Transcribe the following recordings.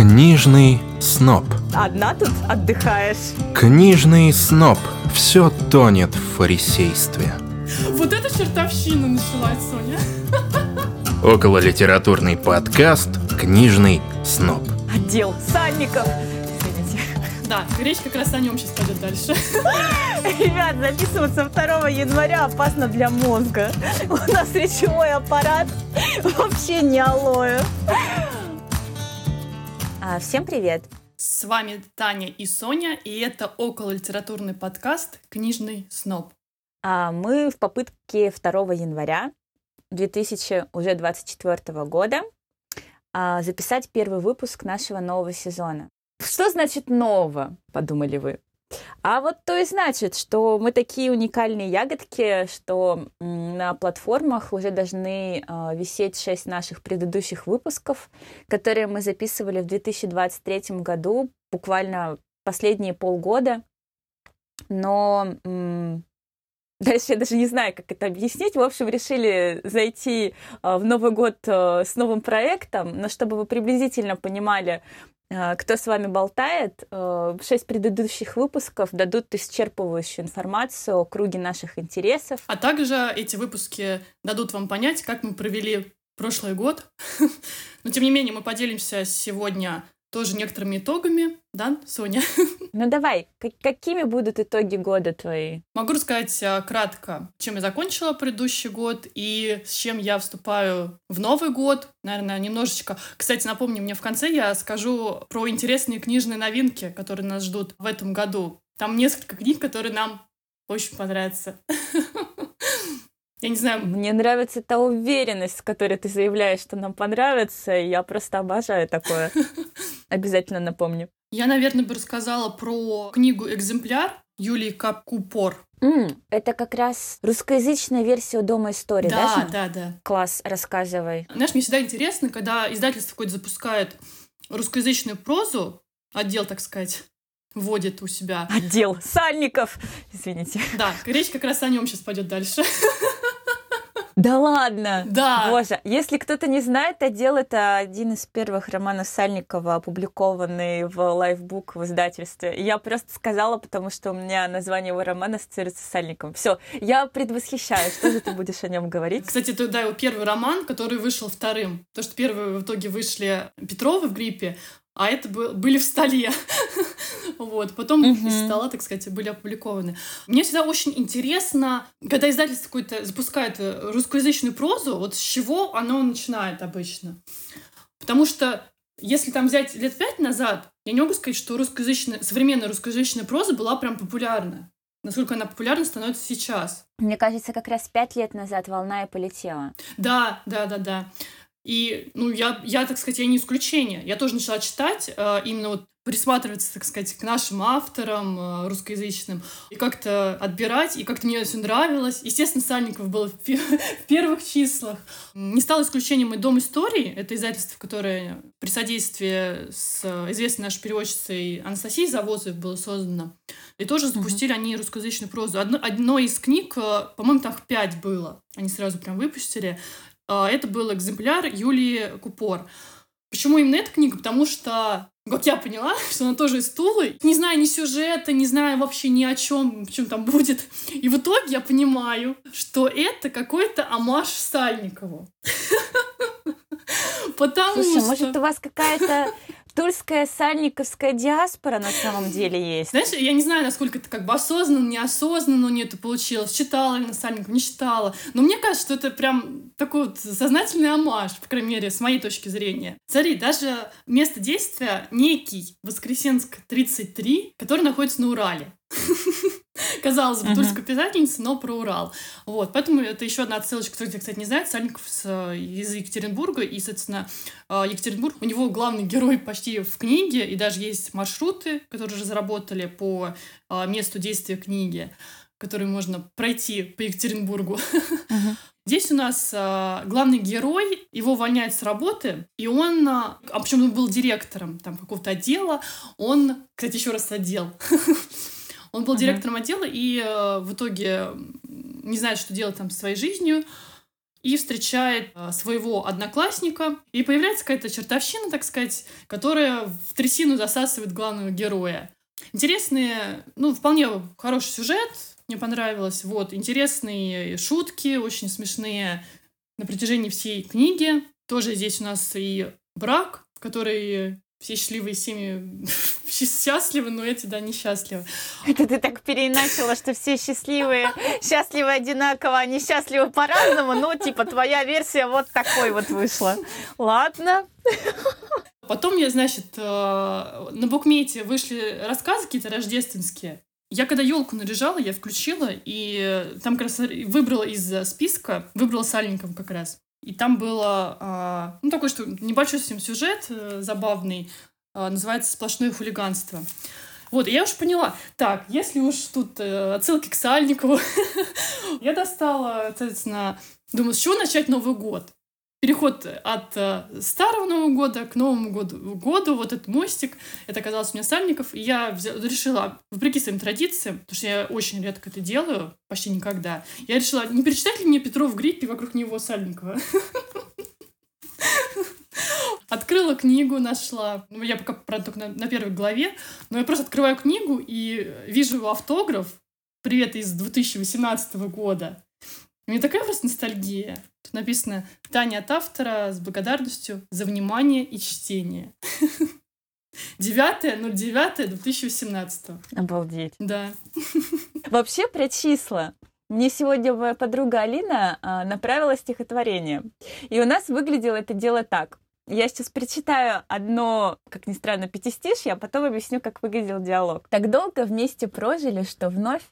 Книжный сноб. Одна тут отдыхаешь. Книжный сноб. Все тонет в фарисействе. Вот эта чертовщина началась, Соня. Около литературный подкаст «Книжный сноб». Отдел сальников. Извините. Да, речь как раз о нем сейчас пойдет дальше. Ребят, записываться 2 января опасно для мозга. У нас речевой аппарат вообще не алоэ. А, всем привет. С вами Таня и Соня, и это около литературный подкаст «Книжный сноб». А, мы в попытке 2 января 2024 года а, записать первый выпуск нашего нового сезона. Что значит нового, подумали вы? А вот то и значит, что мы такие уникальные ягодки, что на платформах уже должны э, висеть шесть наших предыдущих выпусков, которые мы записывали в 2023 году, буквально последние полгода. Но м- Дальше я даже не знаю, как это объяснить. В общем, решили зайти в Новый год с новым проектом, но чтобы вы приблизительно понимали, Э, кто с вами болтает, э, шесть предыдущих выпусков дадут исчерпывающую информацию о круге наших интересов. А также эти выпуски дадут вам понять, как мы провели прошлый год. Но, тем не менее, мы поделимся сегодня тоже некоторыми итогами, да, Соня? Ну давай, какими будут итоги года твои? Могу рассказать а, кратко, чем я закончила предыдущий год и с чем я вступаю в Новый год. Наверное, немножечко. Кстати, напомню, мне в конце я скажу про интересные книжные новинки, которые нас ждут в этом году. Там несколько книг, которые нам очень понравятся. Я не знаю. Мне нравится та уверенность, с которой ты заявляешь, что нам понравится. Я просто обожаю такое. Обязательно напомню. Я, наверное, бы рассказала про книгу «Экземпляр» Юлии Капкупор. Mm, это как раз русскоязычная версия «Дома истории», да? Да, да, да. Класс, рассказывай. Знаешь, мне всегда интересно, когда издательство какое-то запускает русскоязычную прозу, отдел, так сказать, вводит у себя. Отдел сальников! Извините. Да, речь как раз о нем сейчас пойдет дальше. Да ладно? Да. Боже, если кто-то не знает, отдел это один из первых романов Сальникова, опубликованный в лайфбук в издательстве. Я просто сказала, потому что у меня название его романа ассоциируется с Сальником. Все, я предвосхищаю. Что же ты будешь о нем говорить? Кстати, это да, его первый роман, который вышел вторым. То, что первые в итоге вышли Петровы в гриппе, а это были в столе. Вот. Потом uh-huh. из стола, так сказать, были опубликованы. Мне всегда очень интересно, когда издательство какое-то запускает э, русскоязычную прозу, вот с чего оно начинает обычно. Потому что если там взять лет пять назад, я не могу сказать, что русскоязычная, современная русскоязычная проза была прям популярна. Насколько она популярна становится сейчас. Мне кажется, как раз пять лет назад волна и полетела. Да, да, да, да. И, ну, я, я, так сказать, я не исключение. Я тоже начала читать, э, именно вот присматриваться, так сказать, к нашим авторам э, русскоязычным и как-то отбирать, и как-то мне все нравилось. Естественно, Сальников был в, в первых числах. Не стал исключением и Дом истории. Это издательство, которое при содействии с известной нашей переводчицей Анастасией Завозовой было создано. И тоже запустили mm-hmm. они русскоязычную прозу. Одно, одно из книг, э, по-моему, там пять было. Они сразу прям выпустили. Это был экземпляр Юлии Купор. Почему именно эта книга? Потому что, как я поняла, что она тоже из Тулы. Не знаю ни сюжета, не знаю вообще ни о чем, в чем там будет. И в итоге я понимаю, что это какой-то амаш Сальникову. Потому Слушай, что... может, у вас какая-то Тульская сальниковская диаспора на самом деле есть. Знаешь, я не знаю, насколько это как бы осознанно, неосознанно у нее это получилось. Читала ли на Сальников, не читала. Но мне кажется, что это прям такой вот сознательный амаш, по крайней мере, с моей точки зрения. Смотри, даже место действия некий Воскресенск 33, который находится на Урале. Казалось бы, тульская писательница, но про Урал. Вот, поэтому это еще одна отсылочка, кто, кстати, не знает, Сальников э, из Екатеринбурга, и, соответственно, э, Екатеринбург, у него главный герой почти в книге, и даже есть маршруты, которые разработали по э, месту действия книги, которые можно пройти по Екатеринбургу. Uh-huh. Здесь у нас э, главный герой, его увольняют с работы, и он, э, а причем он был директором там какого-то отдела, он, кстати, еще раз отдел, Он был uh-huh. директором отдела и э, в итоге не знает, что делать там со своей жизнью. и встречает э, своего одноклассника, и появляется какая-то чертовщина, так сказать, которая в трясину засасывает главного героя. Интересные, ну, вполне хороший сюжет, мне понравилось. Вот, интересные шутки, очень смешные на протяжении всей книги. Тоже здесь у нас и брак, который все счастливые семьи счастливы, но эти, да, несчастливы. Это ты так переиначила, что все счастливые, счастливы одинаково, они счастливы по-разному, но типа твоя версия вот такой вот вышла. Ладно. Потом я, значит, э, на букмете вышли рассказы какие-то рождественские. Я когда елку наряжала, я включила, и там как раз выбрала из списка, выбрала Сальников как раз. И там было, а, ну, такой, что небольшой совсем сюжет э, забавный, а, называется «Сплошное хулиганство». Вот, я уж поняла, так, если уж тут э, отсылки к Сальникову, я достала, соответственно, думаю, с чего начать Новый год? Переход от э, старого Нового года к Новому году, году, вот этот мостик, это оказался у меня Сальников, и я взяла, решила, вопреки своим традициям, потому что я очень редко это делаю, почти никогда, я решила, не перечитать ли мне Петров Гриппи вокруг него Сальникова? Открыла книгу, нашла. Ну, я пока, правда, только на, на первой главе, но я просто открываю книгу и вижу его автограф. Привет из 2018 года. У меня такая просто ностальгия. Тут написано «Таня от автора с благодарностью за внимание и чтение». 9.09.2018. Обалдеть. Да. Вообще про числа. Мне сегодня моя подруга Алина а, направила стихотворение. И у нас выглядело это дело так. Я сейчас прочитаю одно, как ни странно, пятистишье, а потом объясню, как выглядел диалог. Так долго вместе прожили, что вновь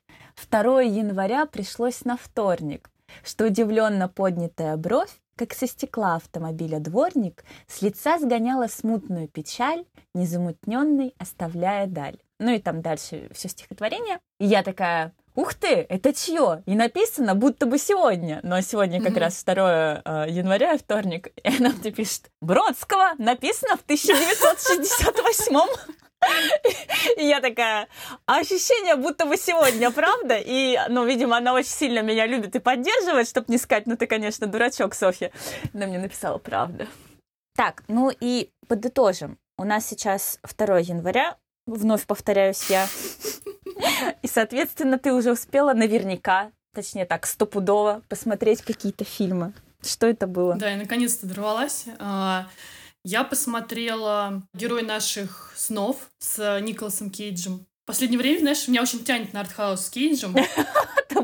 2 января пришлось на вторник что удивленно поднятая бровь, как со стекла автомобиля дворник, с лица сгоняла смутную печаль, незамутненный, оставляя даль. Ну и там дальше все стихотворение. И я такая, ух ты, это чье? И написано, будто бы сегодня. Но сегодня как mm-hmm. раз 2 э, января, вторник, и она мне пишет, Бродского написано в 1968 и я такая, ощущение, будто бы сегодня, правда? И, ну, видимо, она очень сильно меня любит и поддерживает, чтобы не сказать, ну, ты, конечно, дурачок, Софья. Она мне написала правда. Так, ну и подытожим. У нас сейчас 2 января, вновь повторяюсь я. И, соответственно, ты уже успела наверняка, точнее так, стопудово посмотреть какие-то фильмы. Что это было? Да, я наконец-то дорвалась. А, я посмотрела «Герой наших снов» с Николасом Кейджем. В последнее время, знаешь, меня очень тянет на артхаус с Кейджем.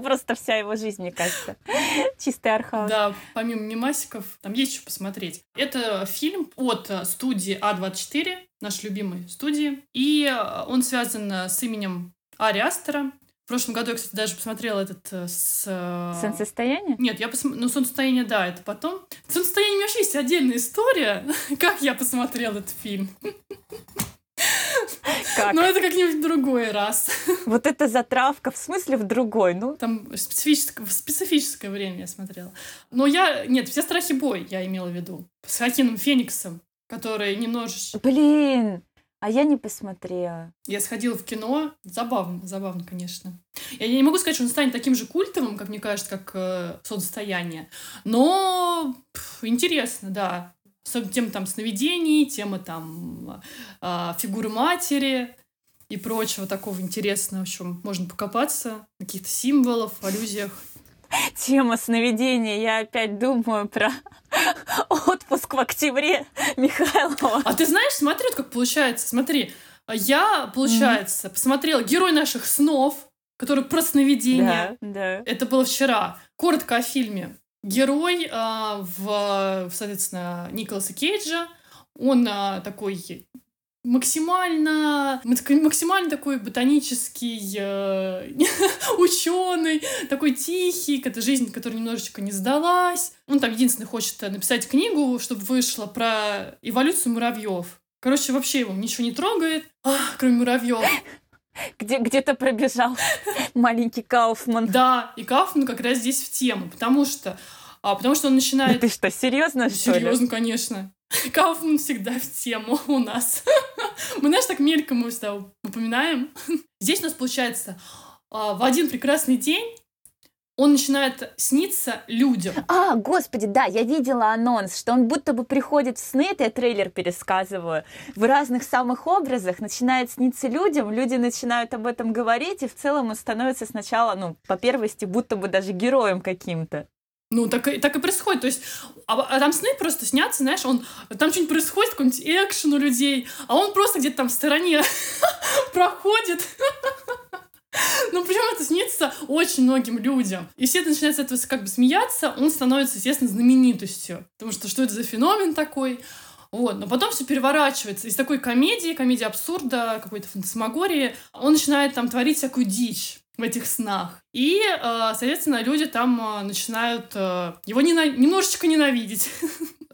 Просто вся его жизнь, мне кажется. Чистый артхаус. Да, помимо мимасиков, там есть что посмотреть. Это фильм от студии А24, нашей любимой студии. И он связан с именем Ари Астера. В прошлом году я, кстати, даже посмотрела этот э, с... Э, солнцестояние? Нет, я посмотрела... Ну, солнцестояние, да, это потом. Солнцестояние у меня вообще есть отдельная история, как я посмотрела этот фильм. Как? Но это как-нибудь в другой раз. Вот это затравка, в смысле в другой, ну? Там специфическое, в специфическое время я смотрела. Но я... Нет, все страхи бой я имела в виду. С Хакином Фениксом, который немножечко... Блин! А я не посмотрела. Я сходила в кино. Забавно, забавно, конечно. Я не могу сказать, что он станет таким же культовым, как мне кажется, как э, «Солнцестояние». Но пф, интересно, да. Особенно тема там сновидений, тема там э, фигуры матери и прочего такого интересного, в чем можно покопаться, каких-то символов, аллюзиях тема сновидения. Я опять думаю про отпуск в октябре Михайлова. А ты знаешь, смотри, вот как получается. Смотри, я, получается, mm-hmm. посмотрела «Герой наших снов», который про сновидения. Да, да. Это было вчера. Коротко о фильме. Герой, э, в, соответственно, Николаса Кейджа, он э, такой максимально, максимально такой ботанический э, ученый, такой тихий, это жизнь, которая немножечко не сдалась. Он там единственный хочет написать книгу, чтобы вышла про эволюцию муравьев. Короче, вообще его ничего не трогает, а, кроме муравьев. Где, где-то пробежал маленький Кауфман. Да, и Кауфман как раз здесь в тему, потому что, а, потому что он начинает... Ты что, серьезно, что Серьезно, конечно. Кауфман всегда в тему у нас. Мы, знаешь, так мельком мы всегда упоминаем. Здесь у нас получается а, в один прекрасный день он начинает сниться людям. А, господи, да, я видела анонс, что он будто бы приходит в сны, это я трейлер пересказываю, в разных самых образах, начинает сниться людям, люди начинают об этом говорить, и в целом он становится сначала, ну, по первости, будто бы даже героем каким-то. Ну, так и, так и происходит. То есть, а, а там сны просто снятся, знаешь, он, там что-нибудь происходит, какой-нибудь экшен у людей, а он просто где-то там в стороне проходит. Ну, причем это снится очень многим людям. И все начинают с этого как бы смеяться, он становится, естественно, знаменитостью. Потому что что это за феномен такой? Вот, но потом все переворачивается. Из такой комедии, комедии абсурда, какой-то фантасмагории, он начинает там творить всякую дичь в этих снах. И, э, соответственно, люди там э, начинают э, его нена- немножечко ненавидеть.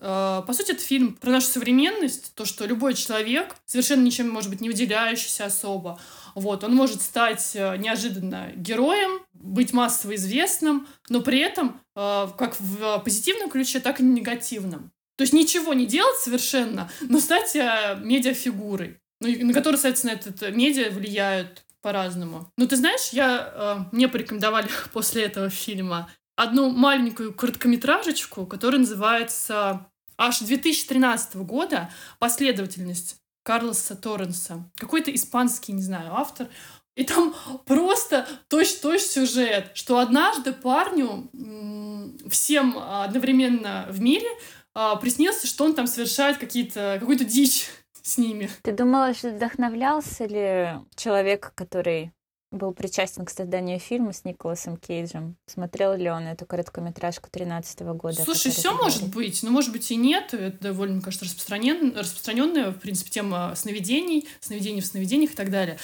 По сути, это фильм про нашу современность, то, что любой человек, совершенно ничем, может быть, не выделяющийся особо, вот, он может стать неожиданно героем, быть массово известным, но при этом как в позитивном ключе, так и в негативном. То есть ничего не делать совершенно, но стать медиафигурой, ну, на которую, соответственно, этот медиа влияют по-разному. Ну, ты знаешь, я, э, мне порекомендовали после этого фильма одну маленькую короткометражечку, которая называется аж 2013 года «Последовательность» Карлоса Торренса. Какой-то испанский, не знаю, автор. И там просто точь-точь сюжет, что однажды парню всем одновременно в мире а, приснился, что он там совершает какие-то, какую-то дичь с ними. Ты думала, что вдохновлялся ли человек, который был причастен к созданию фильма с Николасом Кейджем. Смотрел ли он эту короткометражку 13 года? Слушай, все может быть, но может быть и нет. Это довольно, мне кажется, распространен, распространенная, в принципе, тема сновидений, сновидений в сновидениях и так далее.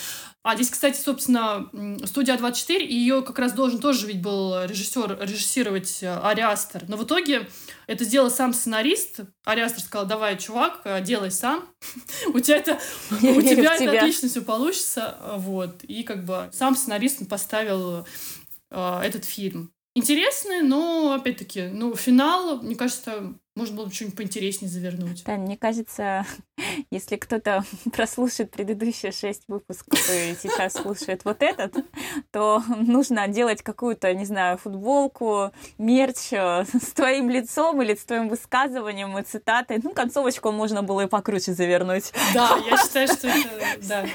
А здесь, кстати, собственно, студия 24, и ее как раз должен тоже ведь был режиссер режиссировать э, Ариастер. Но в итоге это сделал сам сценарист. Ариастер сказал, давай, чувак, э, делай сам. У тебя это, у тебя это отлично все получится. Вот. И как бы сам сценарист поставил э, этот фильм интересные, но, опять-таки, ну, финал, мне кажется, можно было бы что-нибудь поинтереснее завернуть. Да, мне кажется, если кто-то прослушает предыдущие шесть выпусков и сейчас слушает вот этот, то нужно делать какую-то, не знаю, футболку, мерч э, с твоим лицом или с твоим высказыванием и цитатой. Ну, концовочку можно было и покруче завернуть. Да, я считаю, что это, да.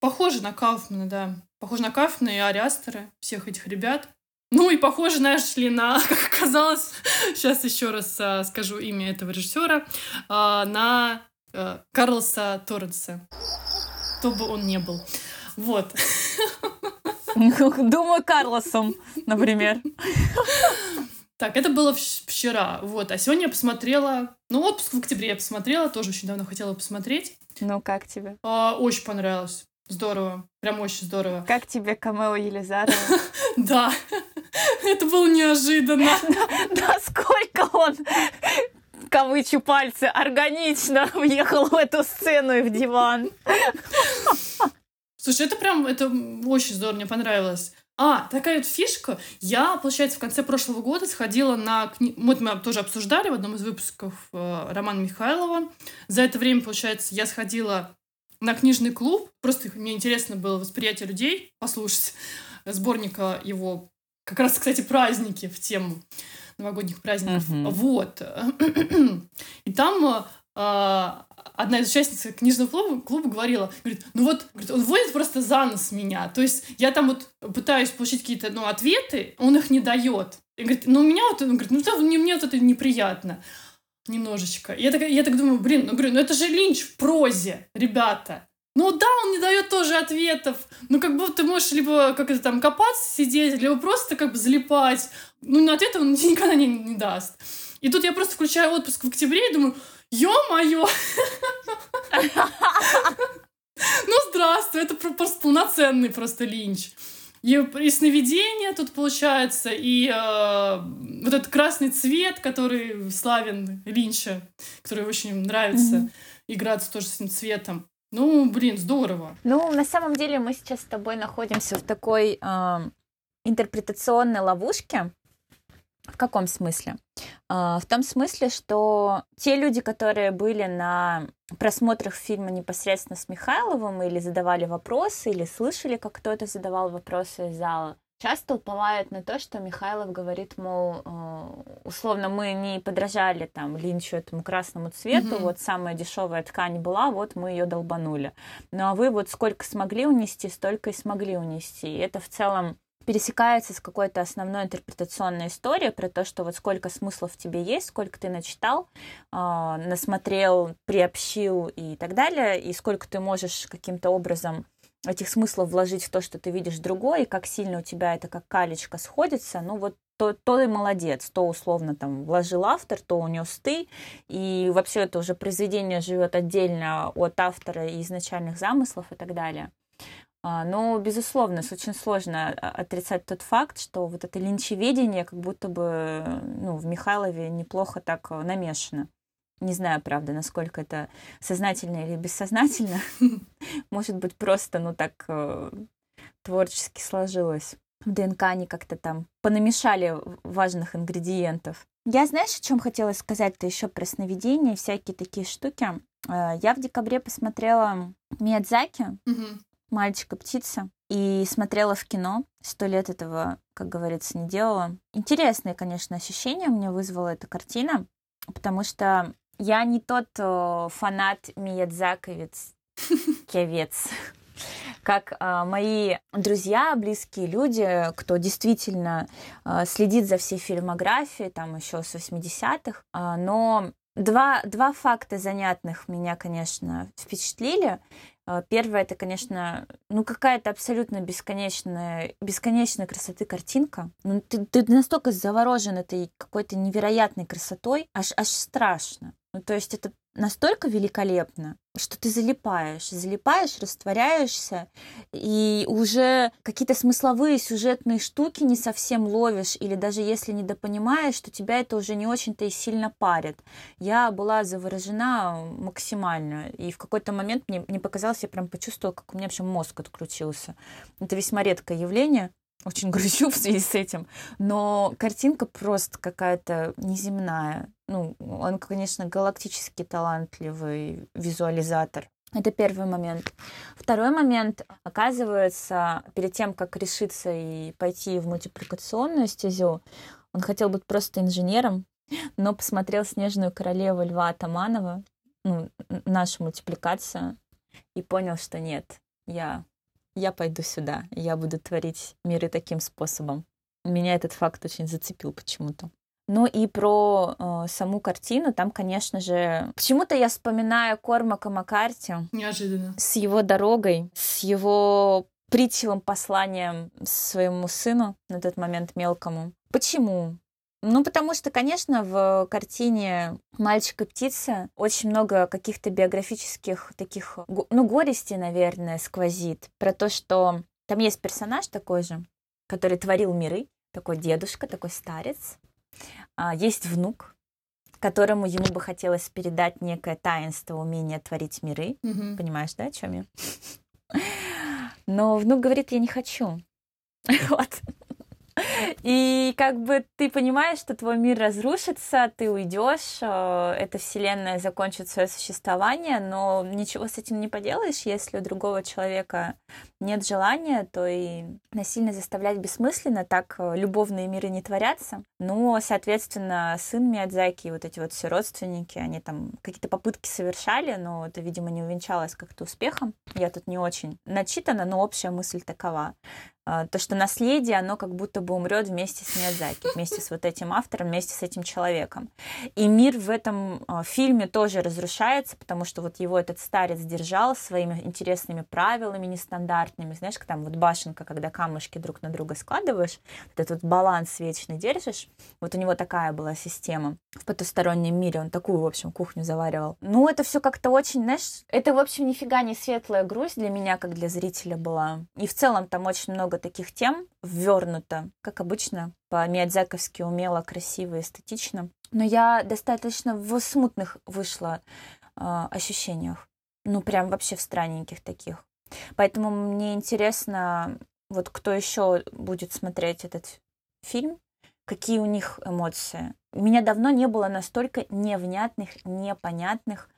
Похоже на Кауфмана, да. Похоже на Кауфмана и Ариастера, всех этих ребят. Ну и похоже, знаешь ли, на, как оказалось, сейчас еще раз а, скажу имя этого режиссера, а, на а, Карлоса Торренса. Кто бы он не был. Вот. Думаю, Карлосом, например. Так, это было вчера, вот. А сегодня я посмотрела, ну, отпуск в октябре я посмотрела, тоже очень давно хотела посмотреть. Ну, как тебе? А, очень понравилось. Здорово. Прям очень здорово. Как тебе камео Елизарова? Да. Это было неожиданно. Насколько он кавычу пальцы, органично въехал в эту сцену и в диван. Слушай, это прям, это очень здорово, мне понравилось. А, такая вот фишка. Я, получается, в конце прошлого года сходила на... Кни... Вот мы тоже обсуждали в одном из выпусков э, Романа Михайлова. За это время, получается, я сходила на книжный клуб. Просто мне интересно было восприятие людей, послушать сборника его. Как раз, кстати, праздники в тему новогодних праздников. Uh-huh. Вот. И там э, одна из участниц книжного клуба, клуба говорила, говорит, ну вот, говорит, он вводит просто за нос меня. То есть я там вот пытаюсь получить какие-то ну, ответы, он их не дает. И говорит, ну у меня вот, он говорит, ну это, мне вот это неприятно немножечко. Я так, я так думаю, блин, ну говорю, ну это же Линч в прозе, ребята. Ну да, он не дает тоже ответов. Ну как будто ты можешь либо как это там копаться, сидеть, либо просто как бы залипать. Ну на ответ он никогда не, не даст. И тут я просто включаю отпуск в октябре и думаю, ё-моё! Ну здравствуй, это просто полноценный просто линч. И, и сновидение тут получается, и э, вот этот красный цвет, который славен Линча, который очень нравится mm-hmm. играться тоже с этим цветом. Ну, блин, здорово. Ну, на самом деле мы сейчас с тобой находимся в такой э, интерпретационной ловушке. В каком смысле? Э, в том смысле, что те люди, которые были на просмотрах фильма непосредственно с Михайловым или задавали вопросы, или слышали, как кто-то задавал вопросы из зала, часто уповают на то, что Михайлов говорит, мол, э, условно, мы не подражали там Линчу этому красному цвету, Мгм. вот самая дешевая ткань была, вот мы ее долбанули. Ну а вы вот сколько смогли унести, столько и смогли унести. И это в целом пересекается с какой-то основной интерпретационной историей про то, что вот сколько смыслов в тебе есть, сколько ты начитал, а, насмотрел, приобщил и так далее, и сколько ты можешь каким-то образом этих смыслов вложить в то, что ты видишь другое, и как сильно у тебя это как калечка сходится, ну вот то, то и молодец, то условно там вложил автор, то унес ты, и вообще это уже произведение живет отдельно от автора и изначальных замыслов и так далее. А, Но, безусловно, очень сложно а, отрицать тот факт, что вот это линчеведение как будто бы ну, в Михайлове неплохо так э, намешано. Не знаю, правда, насколько это сознательно или бессознательно. Может быть, просто, ну, так э, творчески сложилось. В ДНК они как-то там понамешали важных ингредиентов. Я, знаешь, о чем хотела сказать-то еще про сновидения, всякие такие штуки. Э, Я в декабре посмотрела Миядзаки, Мгм. «Мальчик и птица», и смотрела в кино. Сто лет этого, как говорится, не делала. Интересные, конечно, ощущения мне вызвала эта картина, потому что я не тот э, фанат Миядзаковец, кевец, как а, мои друзья, близкие люди, кто действительно а, следит за всей фильмографией, там еще с 80-х, а, но два, два факта занятных меня, конечно, впечатлили. А, Первое, это, конечно, ну какая-то абсолютно бесконечная, бесконечной красоты картинка. Ну, ты, ты настолько заворожен этой какой-то невероятной красотой, аж, аж страшно. Ну, то есть это настолько великолепно, что ты залипаешь, залипаешь, растворяешься, и уже какие-то смысловые сюжетные штуки не совсем ловишь, или даже если недопонимаешь, то тебя это уже не очень-то и сильно парит. Я была заворожена максимально, и в какой-то момент мне, мне показалось, я прям почувствовала, как у меня вообще мозг отключился. Это весьма редкое явление, очень грущу в связи с этим, но картинка просто какая-то неземная. Ну, он, конечно, галактически талантливый визуализатор. Это первый момент. Второй момент. Оказывается, перед тем, как решиться и пойти в мультипликационную стезю, он хотел быть просто инженером, но посмотрел «Снежную королеву» Льва Атаманова, ну, нашу мультипликацию, и понял, что нет, я, я пойду сюда, я буду творить миры таким способом. Меня этот факт очень зацепил почему-то. Ну и про э, саму картину, там, конечно же, почему-то я вспоминаю Кормака Маккарти Неожиданно. с его дорогой, с его притчевым посланием своему сыну, на тот момент мелкому. Почему? Ну, потому что, конечно, в картине «Мальчик и птица» очень много каких-то биографических таких, ну, горести, наверное, сквозит. Про то, что там есть персонаж такой же, который творил миры, такой дедушка, такой старец. А, Есть внук, которому ему бы хотелось передать некое таинство, умение творить миры. Мгм. Понимаешь, да, о чем я? Но внук говорит, я не хочу. Вот. И как бы ты понимаешь, что твой мир разрушится, ты уйдешь, э, эта вселенная закончит свое существование, но ничего с этим не поделаешь, если у другого человека нет желания, то и насильно заставлять бессмысленно, так э, любовные миры не творятся. Ну, соответственно, сын Миядзаки и вот эти вот все родственники, они там какие-то попытки совершали, но это, видимо, не увенчалось как-то успехом. Я тут не очень начитана, но общая мысль такова. А, То, что наследие, оно как будто бы умрет вместе с Миядзаки, вместе с вот этим автором, вместе с этим человеком. И мир в этом а, фильме тоже разрушается, потому что вот его этот старец держал своими интересными правилами нестандартными. Знаешь, как там вот башенка, когда камушки друг на друга складываешь, вот этот вот баланс вечный держишь. Вот у него такая была система в потустороннем мире. Он такую, в общем, кухню заваривал. Ну, это все как-то очень, знаешь, это, в общем, нифига не светлая грусть для меня, как для зрителя была. И в целом там очень много таких тем ввернуто, как обычно, по-миядзаковски умело, красиво, эстетично. Но я достаточно в смутных вышла э, ощущениях. Ну, прям вообще в странненьких таких. Поэтому мне интересно, вот кто еще будет смотреть этот фильм, какие у них эмоции. У меня давно не было настолько невнятных, непонятных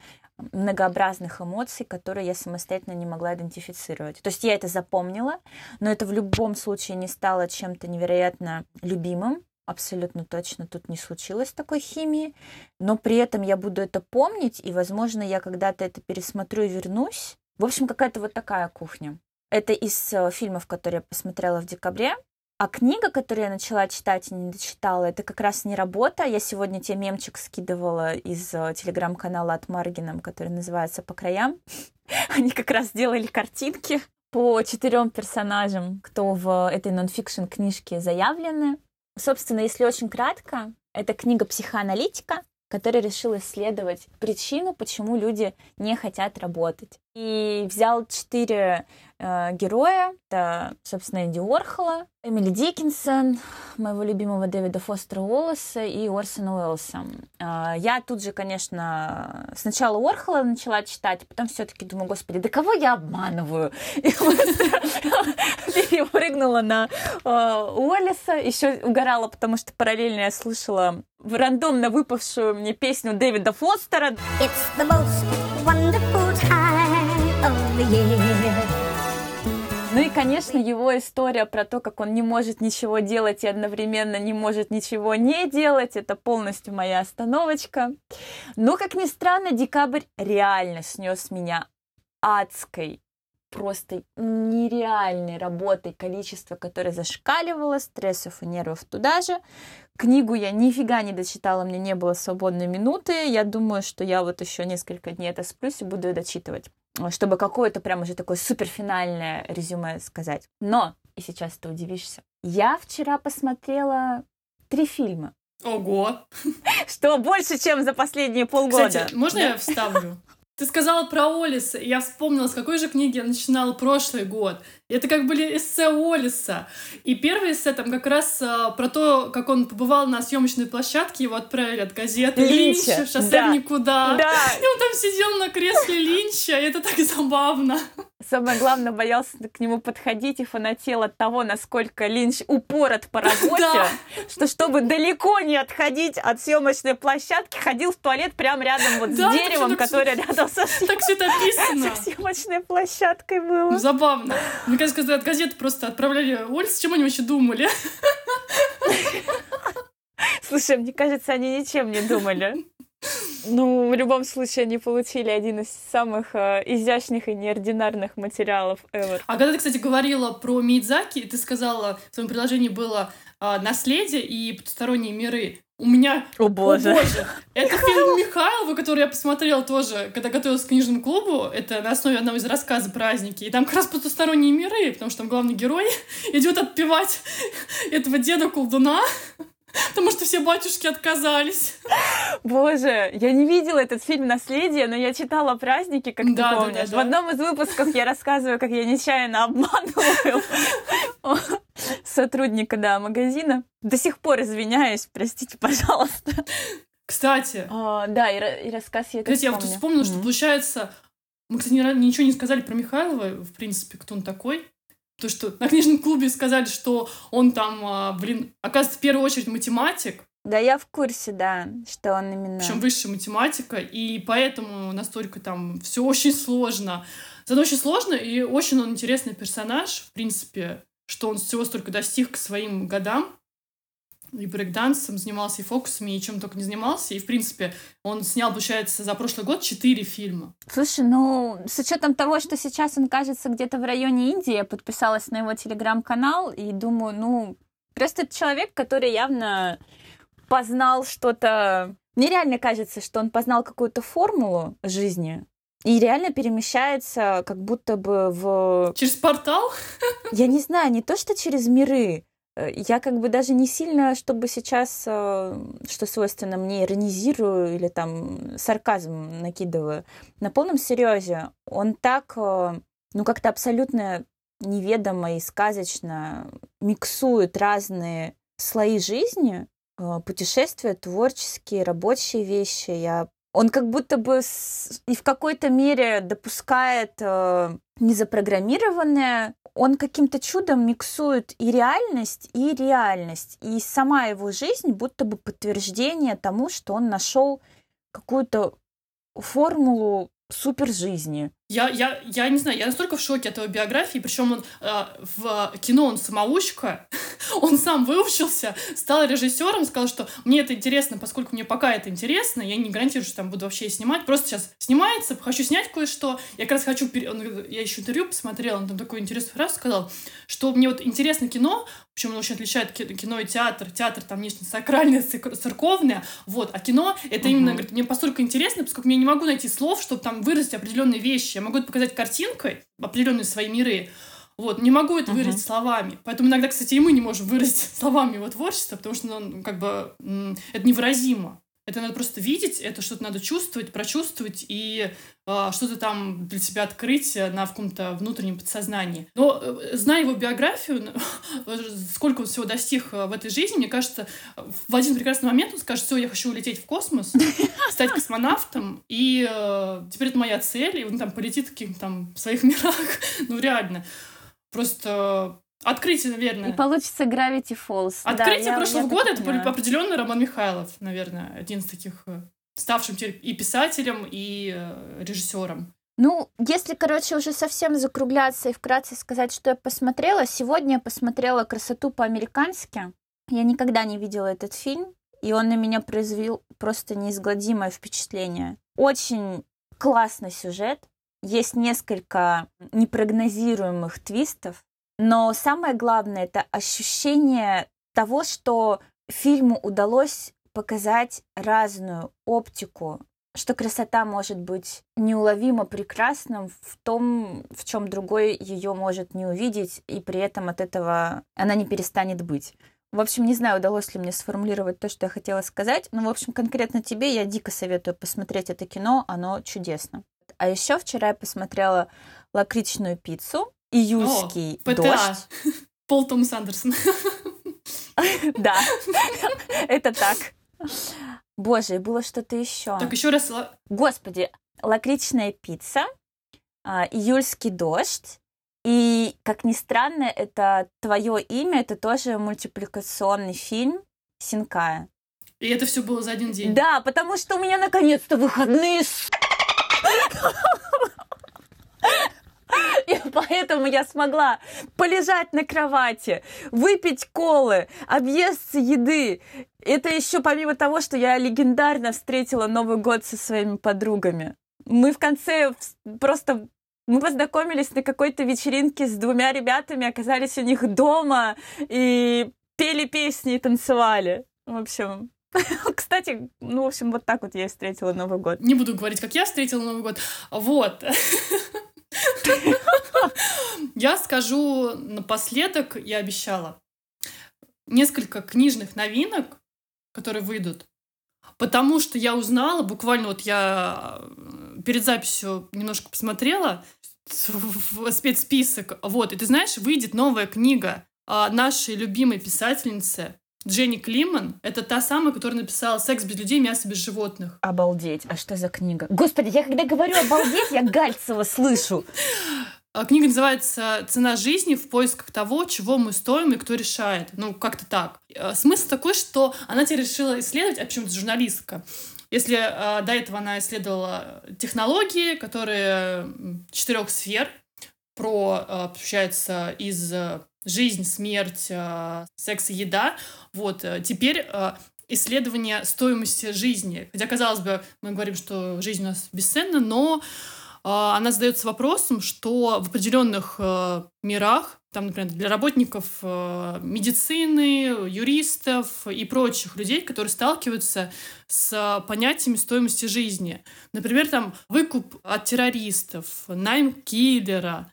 многообразных эмоций, которые я самостоятельно не могла идентифицировать. То есть я это запомнила, но это в любом случае не стало чем-то невероятно любимым, абсолютно точно тут не случилось такой химии, но при этом я буду это помнить, и, возможно, я когда-то это пересмотрю и вернусь. В общем, какая-то вот такая кухня. Это из э, фильмов, которые я посмотрела в декабре. А книга, которую я начала читать и не дочитала, это как раз не работа. Я сегодня тебе мемчик скидывала из э, телеграм-канала от Маргином, который называется «По краям». Они как раз делали картинки по четырем персонажам, кто в этой нонфикшн книжке заявлены. Собственно, если очень кратко, это книга психоаналитика, который решил исследовать причину, почему люди не хотят работать. И взял четыре э, героя. Это, собственно, Энди Уорхола, Эмили Диккенсон, моего любимого Дэвида Фостера Уоллеса и Орсона Уэллса. Э, я тут же, конечно, сначала Уорхола начала читать, а потом все-таки думаю, господи, да кого я обманываю? И перепрыгнула на э, Уоллеса. Еще угорала, потому что параллельно я слушала рандомно выпавшую мне песню Дэвида Фостера. It's the most wonderful year. Ну и, конечно, его история про то, как он не может ничего делать и одновременно не может ничего не делать, это полностью моя остановочка. Но, как ни странно, декабрь реально снес меня адской просто нереальной работой, количество, которое зашкаливало, стрессов и нервов туда же. Книгу я нифига не дочитала, мне не было свободной минуты. Я думаю, что я вот еще несколько дней это сплюсь и буду дочитывать, чтобы какое-то прям уже такое суперфинальное резюме сказать. Но, и сейчас ты удивишься, я вчера посмотрела три фильма. Ого! Что больше, чем за последние полгода. Кстати, можно да? я вставлю? Ты сказала про Олиса, и я вспомнила, с какой же книги я начинала прошлый год. Это как были эссе Олиса. И первый эссе там как раз а, про то, как он побывал на съемочной площадке, его отправили от газеты Линча, Линча шоссе да. никуда. Да. И он там сидел на кресле Линча, и это так забавно. Самое главное, боялся к нему подходить и фанател от того, насколько Линч упорот по работе, да. что чтобы далеко не отходить от съемочной площадки, ходил в туалет прямо рядом вот да, с деревом, которое рядом со, так все это описано. со съемочной площадкой было. Ну, забавно. Мне кажется, когда от газеты просто отправляли Оль, с чем они вообще думали? Слушай, мне кажется, они ничем не думали. Ну, в любом случае, они получили один из самых э, изящных и неординарных материалов ever. А когда ты, кстати, говорила про Мидзаки, ты сказала, в своем предложении было э, «Наследие» и «Потусторонние миры». У меня... О боже. О боже. Это фильм Михайлова, который я посмотрела тоже, когда готовилась к книжному клубу. Это на основе одного из рассказов «Праздники». И там как раз потусторонние миры, потому что там главный герой идет отпевать этого деда-колдуна. Потому что все батюшки отказались. Боже, я не видела этот фильм «Наследие», но я читала «Праздники», как да, ты помнишь. Да, да, да. В одном из выпусков я рассказываю, как я нечаянно обманываю сотрудника, да, магазина. До сих пор извиняюсь, простите, пожалуйста. Кстати. А, да, и, и рассказ я Кстати, я вот вспомнила, mm-hmm. что получается... Мы, кстати, ничего не сказали про Михайлова, в принципе, кто он такой. То, что на книжном клубе сказали, что он там, а, блин, оказывается, в первую очередь математик. Да, я в курсе, да, что он именно... Причем высшая математика, и поэтому настолько там все очень сложно. Зато очень сложно, и очень он интересный персонаж, в принципе, что он всего столько достиг к своим годам и брейкдансом занимался, и фокусами, и чем только не занимался. И, в принципе, он снял, получается, за прошлый год четыре фильма. Слушай, ну, с учетом того, что сейчас он, кажется, где-то в районе Индии, я подписалась на его телеграм-канал и думаю, ну, просто это человек, который явно познал что-то... Мне реально кажется, что он познал какую-то формулу жизни, и реально перемещается как будто бы в... Через портал? Я не знаю, не то, что через миры, я как бы даже не сильно, чтобы сейчас, э, что свойственно мне, иронизирую или там сарказм накидываю. На полном серьезе он так, э, ну как-то абсолютно неведомо и сказочно миксует разные слои жизни, путешествия, творческие, рабочие вещи. Я он как будто бы и в какой-то мере допускает э, незапрограммированное, он каким-то чудом миксует и реальность, и реальность. И сама его жизнь будто бы подтверждение тому, что он нашел какую-то формулу супер жизни. Я, я, я не знаю, я настолько в шоке от его биографии, причем он э, в кино он самоучка, он сам выучился, стал режиссером, сказал, что мне это интересно, поскольку мне пока это интересно, я не гарантирую, что там буду вообще снимать, просто сейчас снимается, хочу снять кое-что, я как раз хочу, он, я еще интервью посмотрела, он там такую интересную фразу сказал, что мне вот интересно кино, причем он очень отличает кино и театр, театр там нечто сакральное, церковное, вот, а кино это именно, говорит, мне постольку интересно, поскольку я не могу найти слов, чтобы там выразить определенные вещи, я могу это показать картинкой, определенные свои миры, вот, не могу это uh-huh. выразить словами. Поэтому иногда, кстати, и мы не можем выразить словами его творчество, потому что, ну, как бы, это невыразимо. Это надо просто видеть, это что-то надо чувствовать, прочувствовать и э, что-то там для себя открыть на каком-то внутреннем подсознании. Но э, зная его биографию, сколько он всего достиг э, в этой жизни, мне кажется, в один прекрасный момент он скажет, все, я хочу улететь в космос, стать космонавтом, и э, теперь это моя цель, и он там полетит в каких-то там своих мирах. ну, реально. Просто Открытие, наверное. И получится Gravity Falls. Открытие да, прошлого я, года это понимаю. определенно Роман Михайлов, наверное, один из таких э, ставшим и писателем, и э, режиссером. Ну, если, короче, уже совсем закругляться и вкратце сказать, что я посмотрела, сегодня я посмотрела «Красоту по-американски». Я никогда не видела этот фильм, и он на меня произвел просто неизгладимое впечатление. Очень классный сюжет, есть несколько непрогнозируемых твистов, но самое главное — это ощущение того, что фильму удалось показать разную оптику, что красота может быть неуловимо прекрасным в том, в чем другой ее может не увидеть, и при этом от этого она не перестанет быть. В общем, не знаю, удалось ли мне сформулировать то, что я хотела сказать, но, в общем, конкретно тебе я дико советую посмотреть это кино, оно чудесно. А еще вчера я посмотрела лакричную пиццу, июльский О, дождь. Пол Томас Андерсон. Да, это так. Боже, было что-то еще. Так еще раз. Господи, лакричная пицца, а, июльский дождь. И, как ни странно, это твое имя, это тоже мультипликационный фильм Синкая. И это все было за один день. Да, потому что у меня наконец-то выходные. И поэтому я смогла полежать на кровати, выпить колы, объесться еды. Это еще помимо того, что я легендарно встретила Новый год со своими подругами. Мы в конце просто мы познакомились на какой-то вечеринке с двумя ребятами, оказались у них дома и пели песни и танцевали. В общем, кстати, ну, в общем, вот так вот я встретила Новый год. Не буду говорить, как я встретила Новый год. Вот. Я скажу напоследок, я обещала, несколько книжных новинок, которые выйдут. Потому что я узнала, буквально вот я э, перед записью немножко посмотрела в спецсписок. Вот, и ты знаешь, выйдет новая книга нашей любимой писательницы Дженни Климан — это та самая, которая написала «Секс без людей, мясо без животных». Обалдеть. А что за книга? Господи, я когда говорю «обалдеть», я Гальцева слышу. А книга называется «Цена жизни в поисках того, чего мы стоим и кто решает». Ну, как-то так. А, смысл такой, что она тебе решила исследовать, а почему-то журналистка. Если э, до этого она исследовала технологии, которые четырех сфер, про, э, получается, из жизнь, смерть, э, секс и еда. Вот, э, теперь э, исследование стоимости жизни. Хотя, казалось бы, мы говорим, что жизнь у нас бесценна, но она задается вопросом, что в определенных мирах, там, например, для работников медицины, юристов и прочих людей, которые сталкиваются с понятиями стоимости жизни. Например, там выкуп от террористов, найм киллера,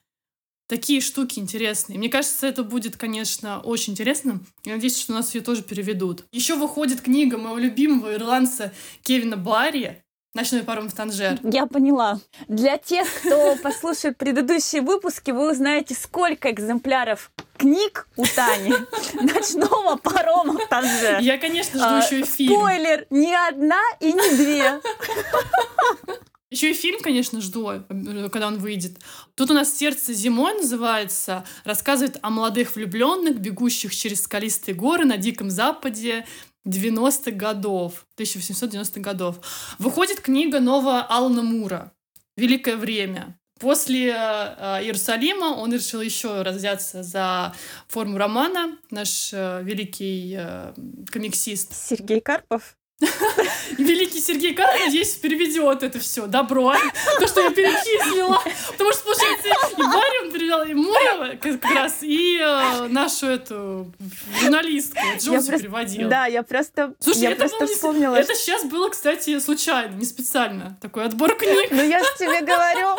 такие штуки интересные. Мне кажется, это будет, конечно, очень интересно. Я надеюсь, что у нас ее тоже переведут. Еще выходит книга моего любимого ирландца Кевина Барри Ночной паром в Танжер. Я поняла. Для тех, кто послушает предыдущие выпуски, вы узнаете, сколько экземпляров книг у Тани «Ночного парома в Танжер». Я, конечно, жду а, еще и фильм. Спойлер, не одна и не две. Еще и фильм, конечно, жду, э, когда он выйдет. Тут у нас «Сердце зимой» называется. Рассказывает о молодых влюбленных, бегущих через скалистые горы на Диком Западе. 90-х годов, 1890-х годов. Выходит книга новая Алана Мура «Великое время». После э, Иерусалима он решил еще раз взяться за форму романа. Наш э, великий э, комиксист. Сергей Карпов. Великий Сергей Карпов здесь переведет это все добро, то, что я перечислила. Потому что, получается, и Барри он перевел, и Мурева как раз, и э, нашу эту журналистку Джози просто- переводил. Да, я просто, Слушай, я это просто было вспомнила. Это сейчас было, кстати, случайно, не специально. Такой отбор книг. Ну я же тебе говорю.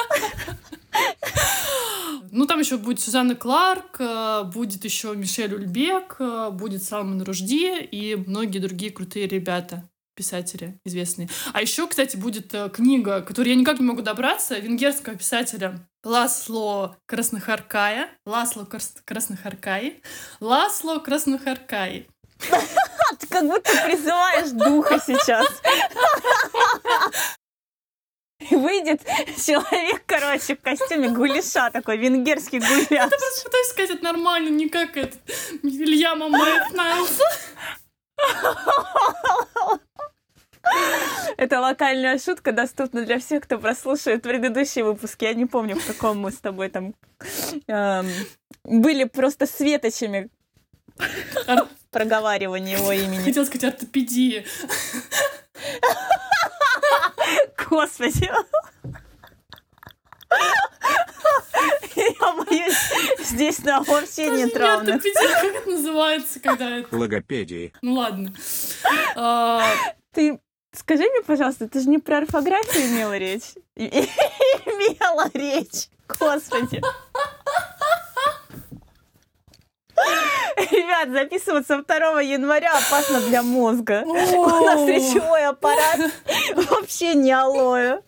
Ну, там еще будет Сюзанна Кларк, э, будет еще Мишель Ульбек, э, будет Салман Ружди и многие другие крутые ребята писатели известные. А еще, кстати, будет э, книга, которую я никак не могу добраться, венгерского писателя Ласло Краснохаркая. Ласло Крас- Краснохаркай. Ласло Краснохаркай. Ты как будто призываешь духа сейчас. Выйдет человек, короче, в костюме гуляша, такой венгерский гуляш. Просто пытаюсь сказать это нормально, не как этот Илья Мамаев Найлс. Это локальная шутка, доступна для всех, кто прослушает предыдущие выпуски. Я не помню, в каком мы с тобой там эм, были просто светочами проговаривания его имени. Хотела сказать ортопедии. Господи. Я боюсь, здесь нам вообще Даже нет не равных. как это называется, когда это... логопедии. Ну ладно. А, Ты скажи мне, пожалуйста, ты же не про орфографию имела речь? Имела речь. Господи. Ребят, записываться 2 января опасно для мозга. У нас речевой аппарат вообще не алоэ.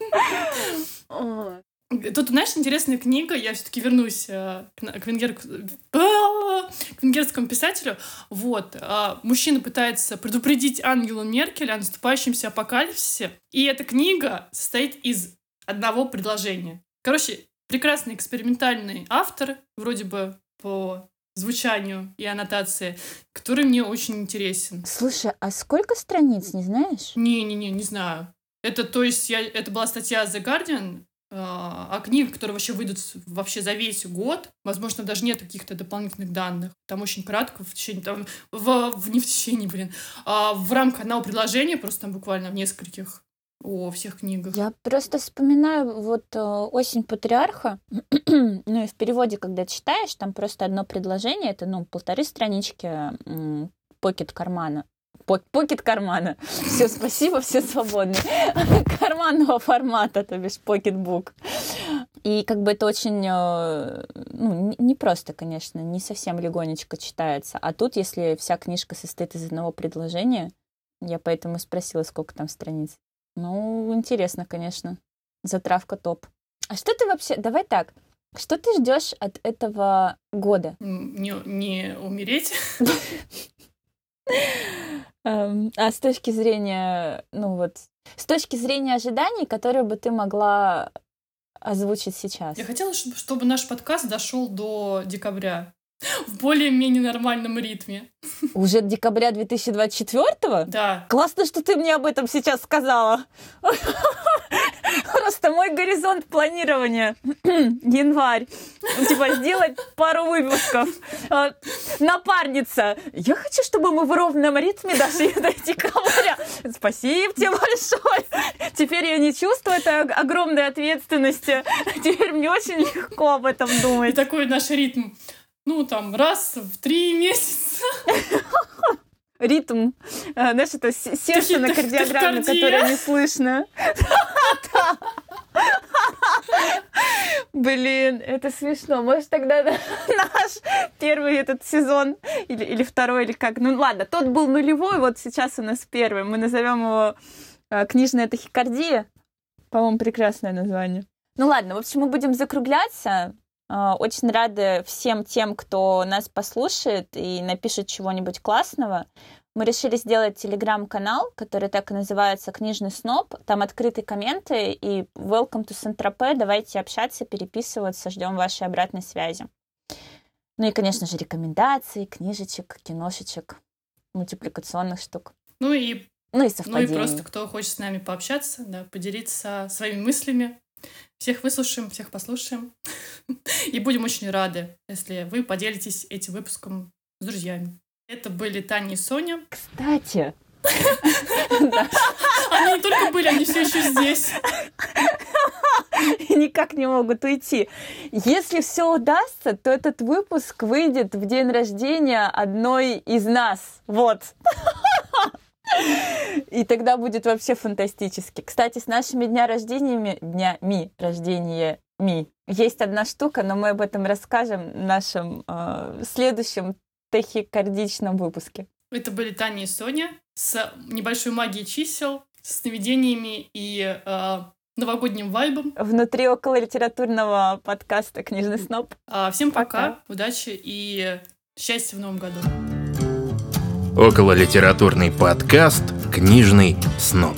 Тут, знаешь, интересная книга, я все-таки вернусь э, к, к венгер- к венгерскому писателю. Вот. а, Мужчина пытается предупредить Ангелу Меркель о наступающемся апокалипсисе. И эта книга состоит из одного предложения. Короче, прекрасный экспериментальный автор, вроде бы по звучанию и аннотации, который мне очень интересен. Слушай, а сколько страниц, не знаешь? Не-не-не, не знаю. Это, то есть, я, это была статья The Guardian, э, а книги, которые вообще выйдут вообще за весь год, возможно, даже нет каких-то дополнительных данных. Там очень кратко, в течение, там, в, в- не в течение, блин, а в рамках одного предложения, просто там буквально в нескольких о всех книгах. Я просто вспоминаю вот э, «Осень патриарха», ну и в переводе, когда читаешь, там просто одно предложение, это, ну, полторы странички pocket кармана. По- Pocket кармана. Все, спасибо, все свободны. Карманного формата, то бишь pocketbook. И как бы это очень, э, ну, не- просто, конечно, не совсем легонечко читается. А тут, если вся книжка состоит из одного предложения, я поэтому спросила, сколько там страниц. Ну, интересно, конечно. Затравка топ. А что ты вообще... Давай так. Что ты ждешь от этого года? Не, не умереть. Эм, а с точки зрения, ну вот, с точки зрения ожиданий, которые бы ты могла озвучить сейчас? Я хотела, чтобы, чтобы наш подкаст дошел до декабря в более-менее нормальном ритме. Уже декабря 2024-го? Да. Классно, что ты мне об этом сейчас сказала. Просто мой горизонт планирования январь. Ну, Типа сделать пару выпусков. Напарница. Я хочу, чтобы мы в ровном ритме дошли до декабря. Спасибо тебе большое. Теперь я не чувствую этой ог- огромной ответственности. Теперь мне очень легко об этом И думать. такой наш ритм. Ну, там, раз в три месяца. Ритм. А, Знаешь, это сердце на кардиограмме, которое не слышно. Блин, это смешно. Может, тогда наш первый этот сезон или, или второй, или как? Ну ладно, тот был нулевой, вот сейчас у нас первый. Мы назовем его э, «Книжная тахикардия». По-моему, прекрасное название. Ну ладно, в общем, мы будем закругляться. А, Очень рады всем тем, кто нас послушает и напишет чего-нибудь классного. Мы решили сделать телеграм-канал, который так и называется «Книжный сноб». Там открыты комменты и welcome to Saint-Tropez. Давайте общаться, переписываться, ждем вашей обратной связи. Ну и, конечно же, рекомендации, книжечек, киношечек, мультипликационных штук. Ну и, Ну и ну и просто кто хочет с нами пообщаться, да, поделиться своими мыслями. Всех выслушаем, всех послушаем. И будем очень рады, если вы поделитесь этим выпуском с друзьями. Это были Таня и Соня. Кстати, Они не только были, они все еще здесь. никак не могут уйти. Если все удастся, то этот выпуск выйдет в день рождения одной из нас. Вот. И тогда будет вообще фантастически. Кстати, с нашими дня рождениями, днями рождения ми, есть одна штука, но мы об этом расскажем в нашем э, следующем тахикардичном выпуске. Это были Таня и Соня с небольшой магией чисел, с сновидениями и э, новогодним вайбом. Внутри около литературного подкаста «Книжный сноп». А, всем пока, Пока. удачи и счастья в новом году. Около литературный подкаст «Книжный сноб».